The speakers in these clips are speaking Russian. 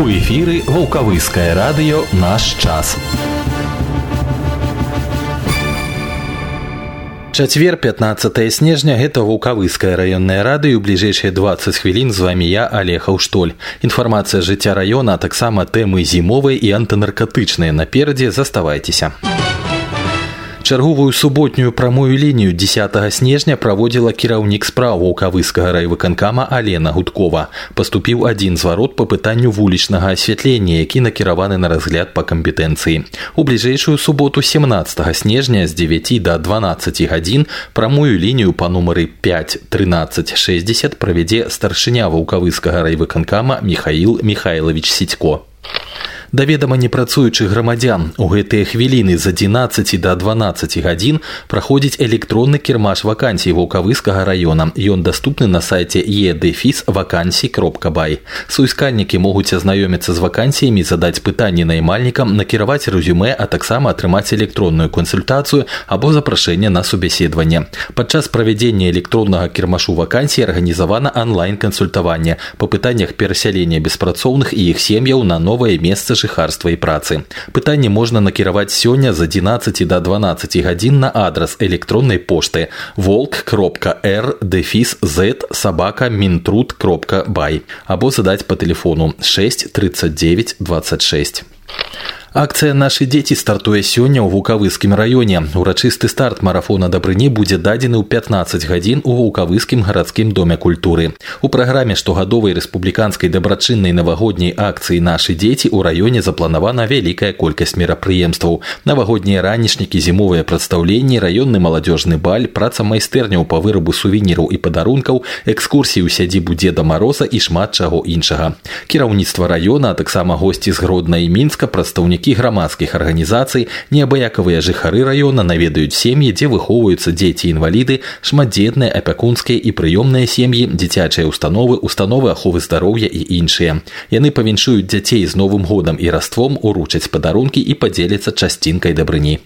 У эфіры вулкавыскае радыё наш час. Чацвер 15 снежня гэта вулкавыскае раённае радыё бліжэйшыя 20 хвілін з вамі я алехаў штоль. Інфармацыя жыцця раёна, а таксама тэмы зімовай і антынаркатычныя наперадзе заставайцеся. Чарговую суботнюю прамую лінію 10 снежня праводзіла кіраўнік справ вулкавыскага райвыканкама Алена Гудкова. Паступіў адзін зварот па пытанню вулічнага асвятлення, які накіраваны на разгляд па кампетэнцыі. У бліжэйшую суботу 17 снежня з 9 до 12 гадзін прамую лінію па нумары 5 13 60 правядзе старшыня вулкавыскага райвыканкама Михаил Михайлович Сідько. Да ведама непрацуючых грамадзян у гэтыя хвіліны з 11 до 12 гадзін праходзіць электронны кірмаш вакансій вулкавыскага раёна. Ён даступны на сайце едефіс вакансій кропка бай. Суіскальнікі могуць азнаёміцца з вакансіямі, задаць пытанні наймальнікам, накіраваць рэзюме, а таксама атрымаць электронную кансультацыю або запрашэнне на субяседаванне. Падчас правядзення электроннага кірмашу вакансій арганізавана онлайн-кансультаванне па пытаннях перасялення беспрацоўных і іх сем'яў на новае месца жыхарства і працы. Пытанне можна накіраваць сёння з 11 до 12 гадзін на адрас электроннай пошты волк кропка r дэфіс z сабака мінтруд кропка бай або задаць по телефону 6 39 26. Акцыя нашы дзеці стартуе сёння ў вулкавыскім раёне. Урачысты старт марафона дабрыні будзе дадзены ў 15 гадзін у вулкавыскім гарадскім доме культуры. У праграме штогадовай рэспубліканскай дабрачыннай навагодняй акцыі нашы дзеці ў раёне запланавана вялікая колькасць мерапрыемстваў. Навагоднія ранішнікі, зімовыя прадстаўленні, раённы маладзёжны баль, праца майстэрняў па вырабу сувеніраў і падарункаў, экскурсіі ў сядзібу дзеда мароза і шмат чаго іншага. Кіраўніцтва раёна, а таксама госці з гродна і мінска прадстаўнікі прадстаўнікі грамадскіх арганізацый неабыякавыя жыхары раёна наведаюць сем'і дзе выхоўваюцца дзеці інваліды шматдзетныя апякунскія і прыёмныя сем'і дзіцячыя установы установы аховы здароўя і іншыя яны павіншуюць дзяцей з новым годам і раством уручаць падарункі і падзеліцца часцінкай дабрыні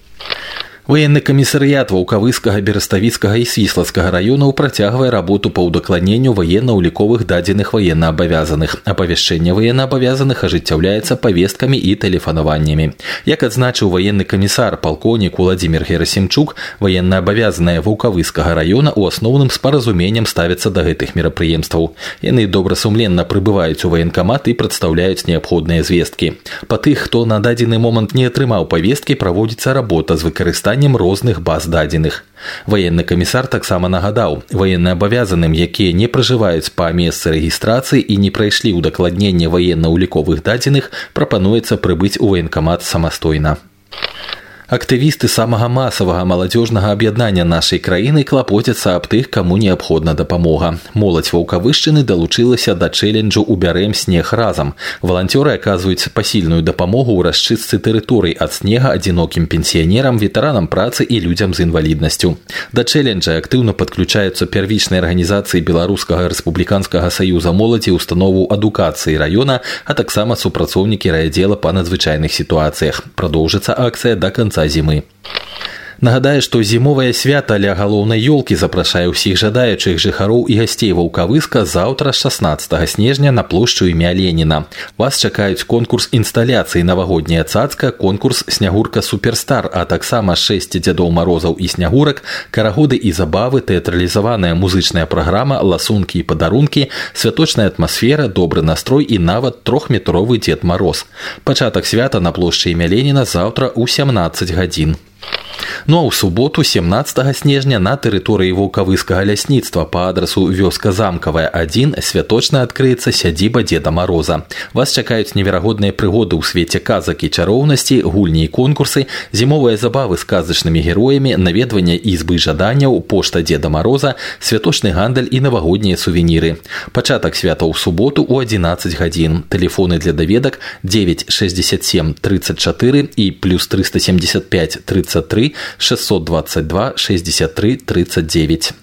Военны камісарыят ваўкавыскага бераставіцкага і свіслацкага раёнаў працягвае работу па ўдакладненню военна-ўліковых дадзеных военнаабавязаных. Апавяшчэнне военнаабавязаных ажыццяўляецца павесткамі і тэлефанаваннямі. Як адзначыў военны камісар палконік Владзімир Герасімчук, военнаабавязаныя ваўкавыскага раёна ў асноўным з паразуменнем ставяцца да гэтых мерапрыемстваў. Яны добрасумленна прыбываюць у ваенкамат і прадстаўляюць неабходныя звесткі. Па тых, хто на дадзены момант не атрымаў павесткі, праводзіцца работа з выкарыстаннем выкарыстаннем розных баз дадзеных. Ваенны камісар таксама нагадаў военнаабавязаным, якія не пражываюць па месцы рэгістрацыі і не прайшлі ўдакладненне ваенна-ўліковых дадзеных, прапануецца прыбыць у ваенкамат самастойна. Актывісты самага масавага маладзёжнага аб'яднання нашай краіны клапоцяцца аб тых, каму неабходна дапамога. Моладзь ваўкавышчыны далучылася да чэленджу убярем снег разам. Валанцёры аказваюць пасільную дапамогу ў расчыстцы тэрыторый ад снега адзінокім пенсіянерам, ветэранам працы і людзям з інваліднасцю. Да чэленджа актыўна падключаюцца первічнай арганізацыі беларускага рэспубліканскага саюза моладзі установу адукацыі раёна, а таксама супрацоўнікі райдзела па надзвычайных сітуацыях. Прадоўжыцца акцыя да канца зімы. Нагадаю, што зімовае свята ля галоўнай ёлкі запрашае ўсіх жадаючых жыхароў і гасцей ваўкавыска заўтра 16 снежня на плошчу імя Леніна. Вас чакаюць конкурс інсталяцыі навагодняя цацка, конкурс снягурка суперстар, а таксама 6 дзядоў марозаў і снягурак, карагоды і забавы, тэатралізаваная музычная праграма, ласункі і падарункі, святочная атмасфера, добры настрой і нават трохметровы дзед мароз. Пачатак свята на плошчы імя Леніна заўтра ў 17 гадзін. Ну а ў суботу 17 снежня на тэрыторыі вулкавыскага лясніцтва па адрасу вёска замкавая 1 святочна адкрыецца сядзіба деда мароза. Вас чакаюць неверагодныя прыгоды ў свеце казак і чароўнасці, гульні і конкурсы, зімовыя забавы з казачнымі героямі, наведванне ізбы жаданняў, пошта деда мароза, святочны гандаль і навагоднія сувеніры. Пачатак свята ў суботу ў 11 гадзін. Тэлефоны для даведак 967 34 і плюс 375 33 622 63 39.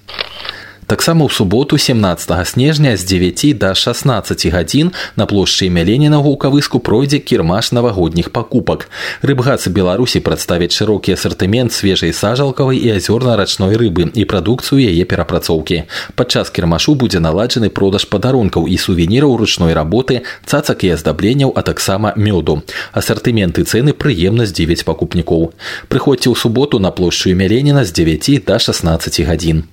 Таксама ў суботу 17 снежня з 9 до 16 гадзін на плошчы імя Леніна ў кавыску пройдзе кірмаш навагодніх пакупак. Рыбгацы Беларусі прадставяць шырокі асартымент свежай сажалкавай і азёрна-рачной рыбы і прадукцыю яе перапрацоўкі. Падчас кірмашу будзе наладжаны продаж падарункаў і сувеніраў ручной работы, цацак і аздабленняў, а таксама мёду. Асартыменты цэны прыемна здзівяць пакупнікоў. Прыходзьце ў суботу на плошчу імя Леніна з 9 до 16 гадзін.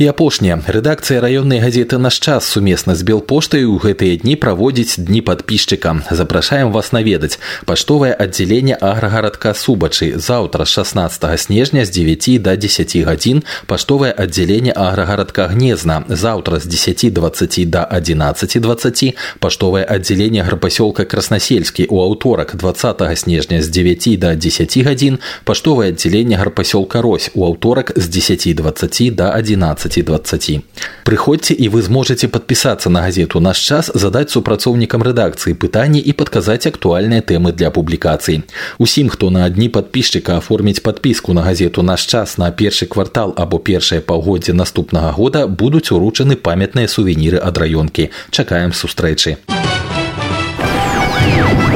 І апошняе рэдакцыя раённай газеты наш час сумесна з белпоштай у гэтыя дні праводзіць дні падпісчыка запрашаем вас наведаць паштовае аддзяленне аграгарадка субачы заўтра 16 снежня з 9 до 10 гадзін паштовае аддзяленне аграгарадка гнезна заўтра з 10 20 до 11 20 паштовае аддзяленне гарпасёлка краснасельскі у аўторак 20 снежня з 9 до 10 гадзін паштовае аддзяленне гарпасёлка рось у аўторак з 10 20 до 11 15-20. Прыходзьце і вы зможаце падпісацца на газету наш час задаць супрацоўнікам рэдакцыі пытанні і падказаць актуальныя тэмы для публікацый. Усім, хто на адні падпісчыка аформіць падпіску на газету наш час на першы квартал або першае паўгоддзе наступнага года будуць уручаны памятныя сувеніры ад раёнкі. Чакаем сустрэчы.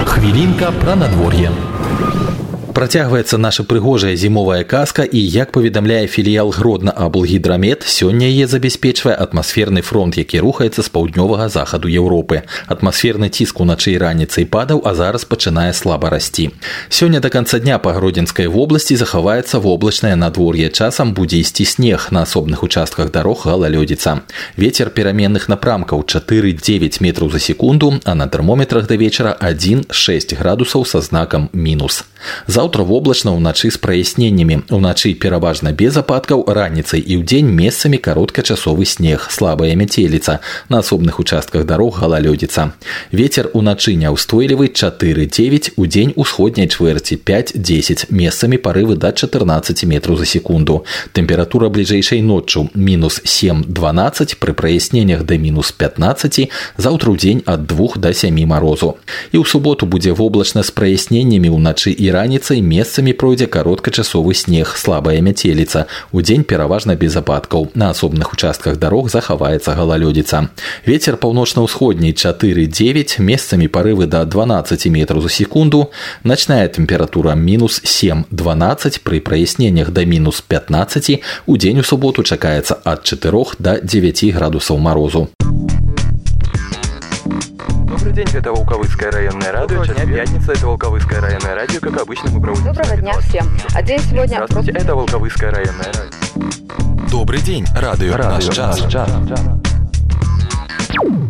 Хвілінка пра надвор'е. Працягваецца наша прыгожая зімовая казка і як паведамляе філіял гродна аблгідрамет сёння яе забяспечвае атмасферны фронт які рухаецца з паўднёвага захаду Еўропы атмасферны ціск уначы і раніцай падаў а зараз пачынае слаба расці сёння до конца дня па гродзенскай вобласці захаваецца воблачнае надвор'е часам будзе ісці снег на асобных участках дарог галалёдзіца ветер пераменных напрамкаў 4-9 метраў за секунду а на тэрмометрах да вечара 1-6 градусаў са знакам мінус Заўтра воблачна ўначы з праясненнямі. Уначы пераважна без ападкаў раніцай і ўдзень месцамі кароткачасовы снег, слабая мяцеліца. На асобных участках дарог галалёдзіца. Вецер уначы няўстойлівы 4-9 у дзень усходняй чвэрці 5-10 месцамі парывы да 14 метраў за секунду. Тэмпература бліжэйшай ноччу мінус 7-12 пры праясненнях да мінус 15 заўтра ў дзень ад 2 до 7 марозу. І ў суботу будзе воблачна з праясненнямі ўначы і раніцай месцамі пройдзе кароткачасовы снег слабая мяцеліца удзень пераважна без ападкаў на асобных участках дарог захаваецца галалёдзіца ветер паўночна-ўсходняй 4-9 месцамі парывы до 12 метров за секунду начная тэмпература мінус 7-12 пры праясненнях да мінус 15 удзень у суботу чакаецца ад 4 до 9 градусаў морозу Добрый день, это Волковыцкое районное радио. Сейчас пятница, это Волковыцкое районное радио. Как обычно, мы проводим... Доброго дня всем. А день сегодня... Здравствуйте, это Волковыцкое районное радио. Добрый день, радио, радио наш час. Час.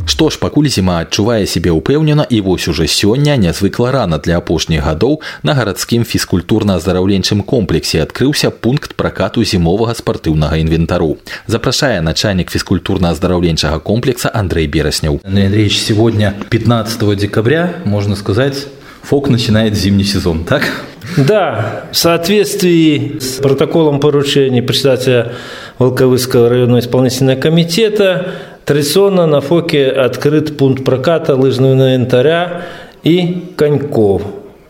Што ж пакуль зіма адчувае сябе ўпэўнена і вось уже сёння нязвыкла рана для апошніх гадоў на гарадскім фізкультурна-аздараўленчым комплексе адкрыўся пункт пракату зімовага спартыўнага інвентару. Запрашае начальник физкультурно-оздоровленчего комплекса Андрей Бересняў. Андрей Андреевич, сегодня 15 декабря, можно сказать, ФОК начинает зимний сезон, так? Да, в соответствии с протоколом поручения председателя Волковыского районного исполнительного комитета Традиционно на ФОКе открыт пункт проката лыжного инвентаря и коньков.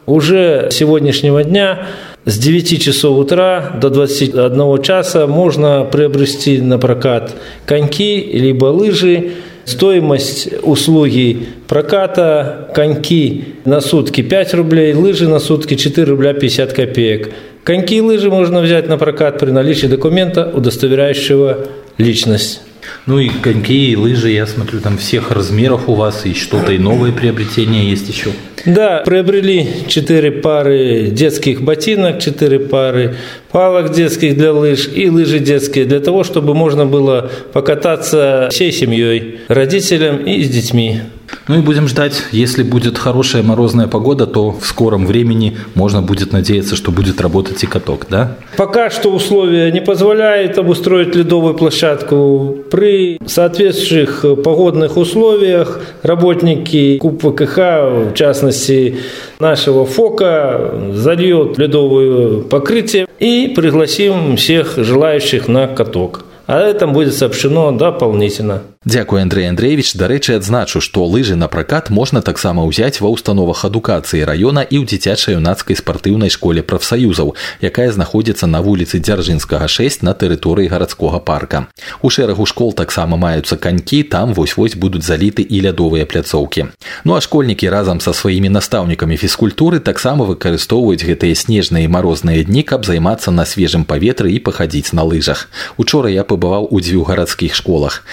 Уже с сегодняшнего дня с 9 часов утра до 21 часа можно приобрести на прокат коньки либо лыжи. Стоимость услуги проката коньки на сутки 5 рублей, лыжи на сутки 4 рубля 50 копеек. Коньки и лыжи можно взять на прокат при наличии документа, удостоверяющего личность. Ну и коньки, и лыжи, я смотрю, там всех размеров у вас, и что-то и новые приобретения есть еще. Да, приобрели четыре пары детских ботинок, четыре пары палок детских для лыж и лыжи детские, для того, чтобы можно было покататься всей семьей, родителям и с детьми. Ну и будем ждать, если будет хорошая морозная погода, то в скором времени можно будет надеяться, что будет работать и каток, да? Пока что условия не позволяют обустроить ледовую площадку. При соответствующих погодных условиях работники КУП ВКХ, в частности нашего ФОКа, зальет ледовое покрытие и пригласим всех желающих на каток. А этом будет сообщено дополнительно. Дзякуй Андрей Андреевич дарэчы адзначу што лыжы на пракат можна таксама ўзяць ва ўстановах адукацыі раёна і ў дзіцячай юнацкай спартыўнай школе прафсаюзаў якая знаходзіцца на вуліцы дзяржынскага 6 на тэрыторыі гарадскога парка у шэрагу школ таксама маюцца канькі там вось-вось будуць заліты і лядовыя пляцоўкі ну а школьнікі разам са сваімі настаўнікамі фізкультуры таксама выкарыстоўваюць гэтыя снежныя і марозныя дні каб займацца на свежым паветры і пахадзіць на лыжах учора я пабываў у дзвюх гарадскіх школах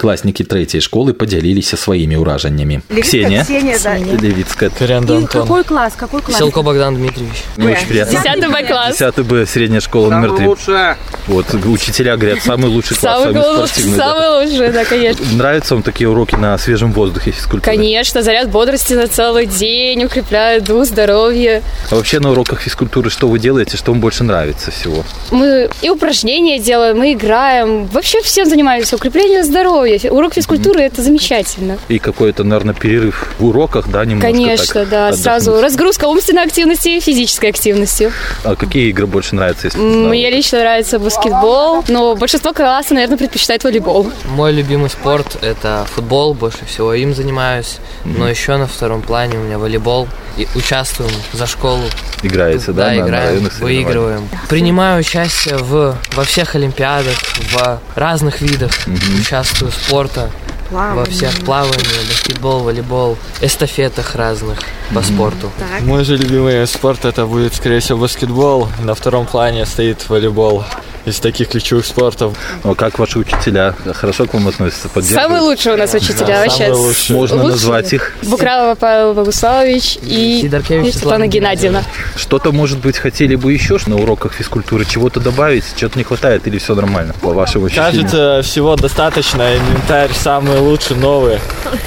дзесяцікласнікі трэцяй школы падзяліліся сваімі ўражаннямі Ксения, да. левіцкая Коренда И какой класс? Какой класс? Селко Богдан Дмитриевич. Мне очень приятно. 10 Б класс. 10 Б, средняя школа номер 3. Вот, учителя говорят, самый лучший класс, Самый, самый лучший, спортивный. да. самый лучший, да, конечно. Нравятся вам такие уроки на свежем воздухе физкультуры? Конечно, заряд бодрости на целый день, укрепляет дух, здоровье. А вообще на уроках физкультуры что вы делаете, что вам больше нравится всего? Мы и упражнения делаем, мы играем. Вообще всем занимаемся. Укрепление здоровья. Урок физкультуры – это замечательно. И какой-то, наверное, перерыв в уроках, да, немножко Конечно, так да. отдохнуть. Сразу разгрузка умственной активности и физической активности. А какие игры больше нравятся, если? Мне лично нравится баскетбол, но большинство класса, наверное, предпочитает волейбол. Мой любимый спорт – это футбол, больше всего им занимаюсь. Но еще на втором плане у меня волейбол. И участвуем за школу. Играете, да, да, на- на играем, соревнованиях? выигрываем. Принимаю участие в, во всех олимпиадах, в разных видах. Участвую в спорта. Во всех плаваниях, баскетбол, волейбол, эстафетах разных по спорту. Мой же любимый вид спорта это будет, скорее всего, баскетбол. На втором плане стоит волейбол из таких ключевых спортов. Ну, как ваши учителя? Хорошо к вам относятся? поддерживают? Самые лучшие у нас учителя вообще. самые лучшие. Можно Лучшие. назвать их? Букралова Павел Богуславович и Сидоркевич Светлана Светлана Геннадьевна. Что-то, может быть, хотели бы еще на уроках физкультуры чего-то добавить? Чего-то не хватает или все нормально по вашему ощущению? Кажется, всего достаточно. Инвентарь самый лучший, новый.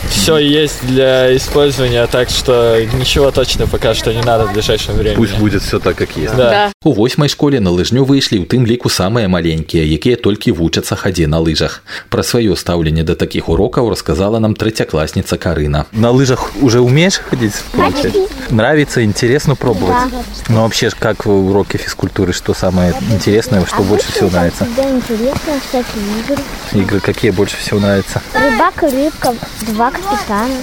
Все есть для использования, так что ничего точно пока что не надо в ближайшем времени. Пусть будет все так, как есть. Да. Да. У восьмай школе на лыжню выйшлі ў тым ліку самыя маленькія, якія толькі вучацца хадзе на лыжах. Пра сваё стаўленне да такіх урокаў расказала нам трэцякласніца Карына. На лыжах уже умеешь ходить? Нравится, интересно пробовать? Ну вообще, ж, как в уроке физкультуры, что самое интересное, что больше всего нравится? Да, интересно, всякие игры. Игры какие больше всего нравятся? Рыбак и рыбка, два капитана.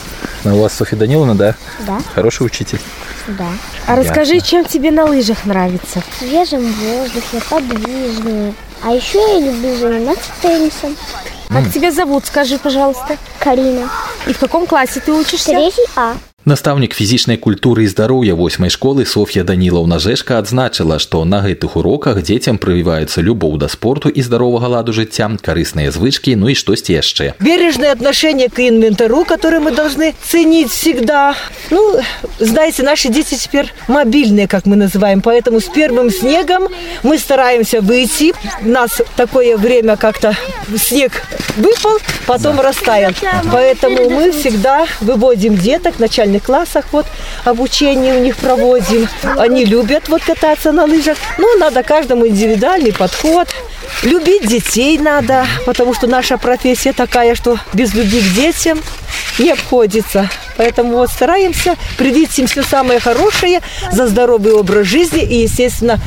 Ну, у вас Софья Даниловна, да? Да, Хороший учитель. да. А расскажи, чем тебе на лыжах нравится? В свежем воздухе, подвижные. А еще я люблю заниматься теннисом. Как тебя зовут, скажи, пожалуйста. Карина. И в каком классе ты учишься? Третий А. Настаўнік фізічнай культуры і здароўя восьмай школы Софья Данілаўна Жэшка адзначыла, што на гэтых уроках дзецям прывіваецца любоў да спорту і здаровага ладу жыцця, карысныя звычкі, ну і штосьці яшчэ. Бережное отношение к инвентару, который мы должны ценить всегда. Ну, знаете, наши дети теперь мобильные, как мы называем, поэтому с первым снегом мы стараемся выйти. У нас такое время как-то снег выпал, потом растаял. Поэтому мы всегда выводим деток в начальных классах, вот обучение у них проводим. Они любят вот кататься на лыжах. Ну, надо каждому индивидуальный подход. Любить детей надо, потому что наша профессия такая, что без любви к детям не обходится. Поэтому вот стараемся привить им все самое хорошее за здоровый образ жизни и, естественно,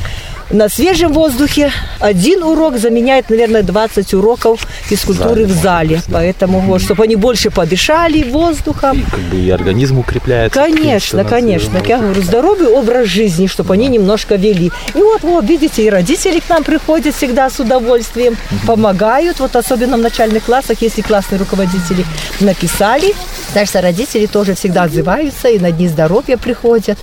на свежем воздухе один урок заменяет, наверное, 20 уроков физкультуры в зале. Поэтому, вот, чтобы они больше подышали воздухом. Как бы и организм укрепляется. Конечно, конечно. Я говорю, здоровый образ жизни, чтобы они немножко вели. И вот, вот, видите, и родители к нам приходят всегда с удовольствием, помогают. Вот особенно в начальных классах, если классные руководители написали, так что родители тоже всегда отзываются и на дни здоровья приходят.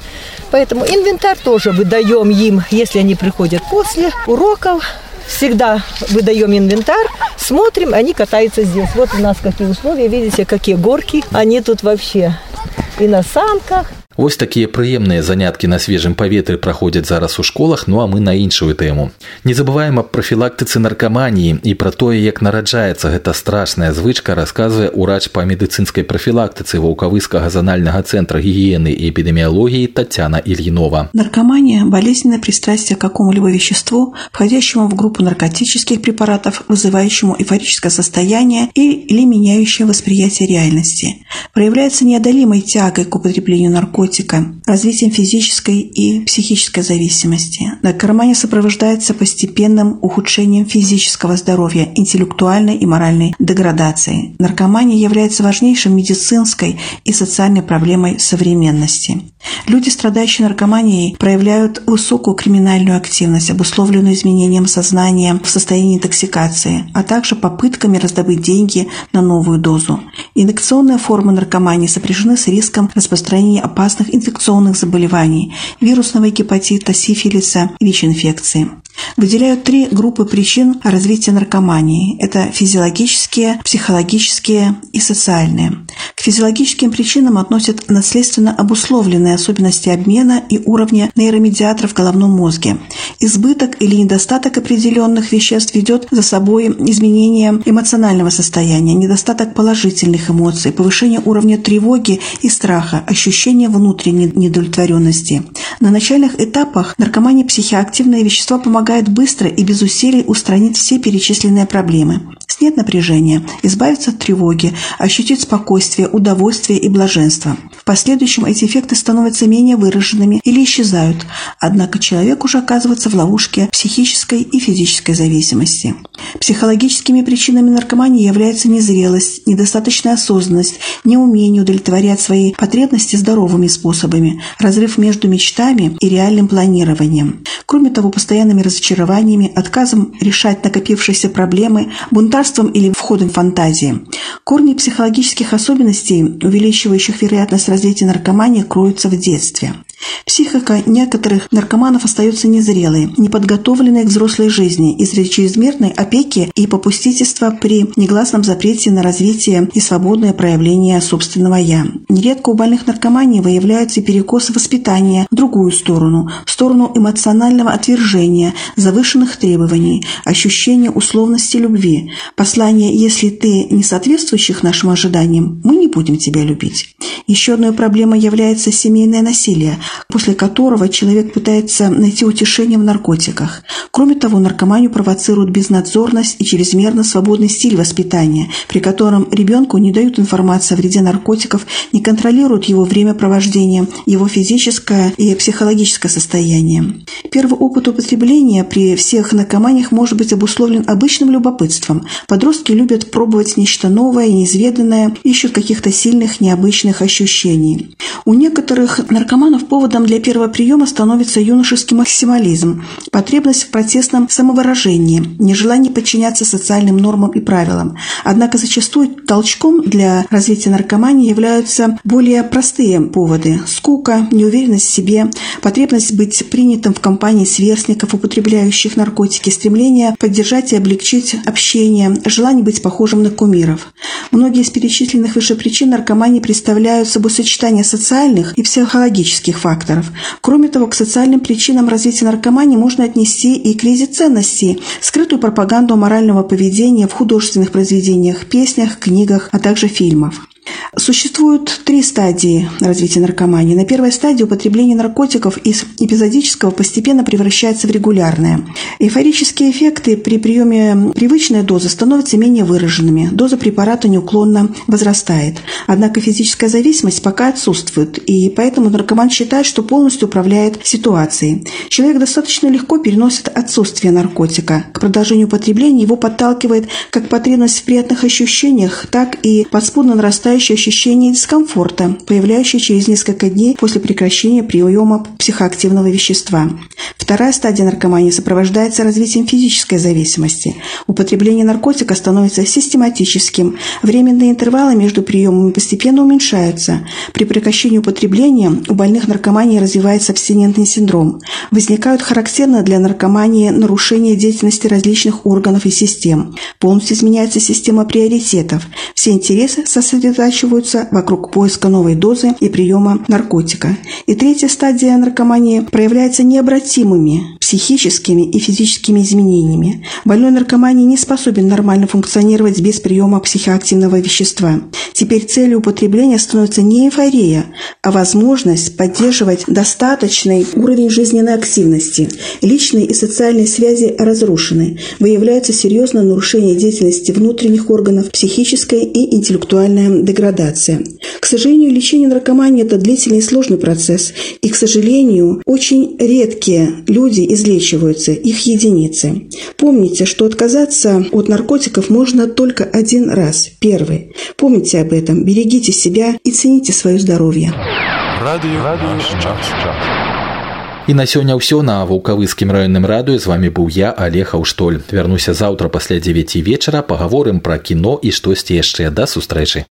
Поэтому инвентарь тоже выдаем им, если они приходят после уроков. Всегда выдаем инвентарь, смотрим, они катаются здесь. Вот у нас какие условия, видите, какие горки. Они тут вообще и на санках, Вось такія прыемныя заняткі на свежым паветры праходзяць зараз у школах, ну а мы на іншую тэму. Не забываем аб прафілактыцы наркаманіі і пра тое, як нараджаецца гэта страшная звычка, расказвае ўрач па медыцынскай прафілактыцы ваўкавыскага занальнага цэнтра гігіены і эпідэміялогіі Татьяна Ильинова. Наркомания – болезненное пристрастие к какому-либо веществу, входящему в группу наркотических препаратов, вызывающему эйфорическое состояние или меняющее восприятие реальности. Проявляется неодолимой тягой к употреблению наркотиков наркотика, развитием физической и психической зависимости. Наркомания сопровождается постепенным ухудшением физического здоровья, интеллектуальной и моральной деградацией. Наркомания является важнейшей медицинской и социальной проблемой современности. Люди, страдающие наркоманией, проявляют высокую криминальную активность, обусловленную изменением сознания в состоянии интоксикации, а также попытками раздобыть деньги на новую дозу. Инъекционные формы наркомании сопряжены с риском распространения опасных инфекционных заболеваний, вирусного гепатита, сифилиса, ВИЧ-инфекции. Выделяют три группы причин развития наркомании. Это физиологические, психологические и социальные. К физиологическим причинам относят наследственно обусловленные особенности обмена и уровня нейромедиаторов в головном мозге. Избыток или недостаток определенных веществ ведет за собой изменение эмоционального состояния, недостаток положительных эмоций, повышение уровня тревоги и страха, ощущение внутренней недовлетворенности. На начальных этапах наркомании психоактивные вещества помогают быстро и без усилий устранить все перечисленные проблемы. Снять напряжение, избавиться от тревоги, ощутить спокойствие, удовольствие и блаженство. В последующем эти эффекты становятся менее выраженными или исчезают, однако человек уже оказывается в ловушке психической и физической зависимости. Психологическими причинами наркомании являются незрелость, недостаточная осознанность, неумение удовлетворять свои потребности здоровыми способами, разрыв между мечтами и реальным планированием. Кроме того, постоянными разочарованиями, отказом решать накопившиеся проблемы, бунтарством или входом в фантазии. Корни психологических особенностей, увеличивающих вероятность развития наркомании, кроются в детстве. Психика некоторых наркоманов остается незрелой, неподготовленной к взрослой жизни из-за чрезмерной опеки и попустительства при негласном запрете на развитие и свободное проявление собственного «я». Нередко у больных наркомании выявляются перекосы воспитания в другую сторону, в сторону эмоционального отвержения, завышенных требований, ощущения условности любви, послание «если ты не соответствующих нашим ожиданиям, мы не будем тебя любить». Еще одной проблемой является семейное насилие – после которого человек пытается найти утешение в наркотиках. Кроме того, наркоманию провоцирует безнадзорность и чрезмерно свободный стиль воспитания, при котором ребенку не дают информации о вреде наркотиков, не контролируют его времяпровождение, его физическое и психологическое состояние. Первый опыт употребления при всех наркоманиях может быть обусловлен обычным любопытством. Подростки любят пробовать нечто новое неизведанное, ищут каких-то сильных, необычных ощущений. У некоторых наркоманов повод Поводом для первого приема становится юношеский максимализм, потребность в протестном самовыражении, нежелание подчиняться социальным нормам и правилам. Однако зачастую толчком для развития наркомании являются более простые поводы – скука, неуверенность в себе, потребность быть принятым в компании сверстников, употребляющих наркотики, стремление поддержать и облегчить общение, желание быть похожим на кумиров. Многие из перечисленных выше причин наркомании представляют собой сочетание социальных и психологических факторов факторов. Кроме того, к социальным причинам развития наркомании можно отнести и кризис ценностей, скрытую пропаганду морального поведения в художественных произведениях, песнях, книгах, а также фильмах. Существуют три стадии развития наркомании. На первой стадии употребление наркотиков из эпизодического постепенно превращается в регулярное. Эйфорические эффекты при приеме привычной дозы становятся менее выраженными. Доза препарата неуклонно возрастает. Однако физическая зависимость пока отсутствует, и поэтому наркоман считает, что полностью управляет ситуацией. Человек достаточно легко переносит отсутствие наркотика. К продолжению употребления его подталкивает как потребность в приятных ощущениях, так и подспудно нарастающее ощущение дискомфорта, появляющееся через несколько дней после прекращения приема психоактивного вещества. Вторая стадия наркомании сопровождается развитием физической зависимости. Употребление наркотика становится систематическим. Временные интервалы между приемами постепенно уменьшаются. При прекращении употребления у больных наркомании развивается абстинентный синдром. Возникают характерные для наркомании нарушения деятельности различных органов и систем. Полностью изменяется система приоритетов. Все интересы сосредотачиваются вокруг поиска новой дозы и приема наркотика. И третья стадия наркомании проявляется необратимыми психическими и физическими изменениями. Больной наркомании не способен нормально функционировать без приема психоактивного вещества. Теперь целью употребления становится не эйфория, а возможность поддерживать достаточный уровень жизненной активности. Личные и социальные связи разрушены. Выявляется серьезное нарушение деятельности внутренних органов, психическое и интеллектуальное деградация. К сожалению, лечение наркомании – это длительный и сложный процесс, и, к сожалению, очень редкие люди излечиваются, их единицы. Помните, что отказаться от наркотиков можно только один раз, первый. Помните об этом, берегите себя и цените свое здоровье. Радио, Радио І на сёння ўсё на вулкавыскім раённым радыё з вами быў я Олег Аўштоль. Вярнуся заўтра пасля 9 вечара пагаворым пра кіно і штосьці яшчэ да сустрэчы.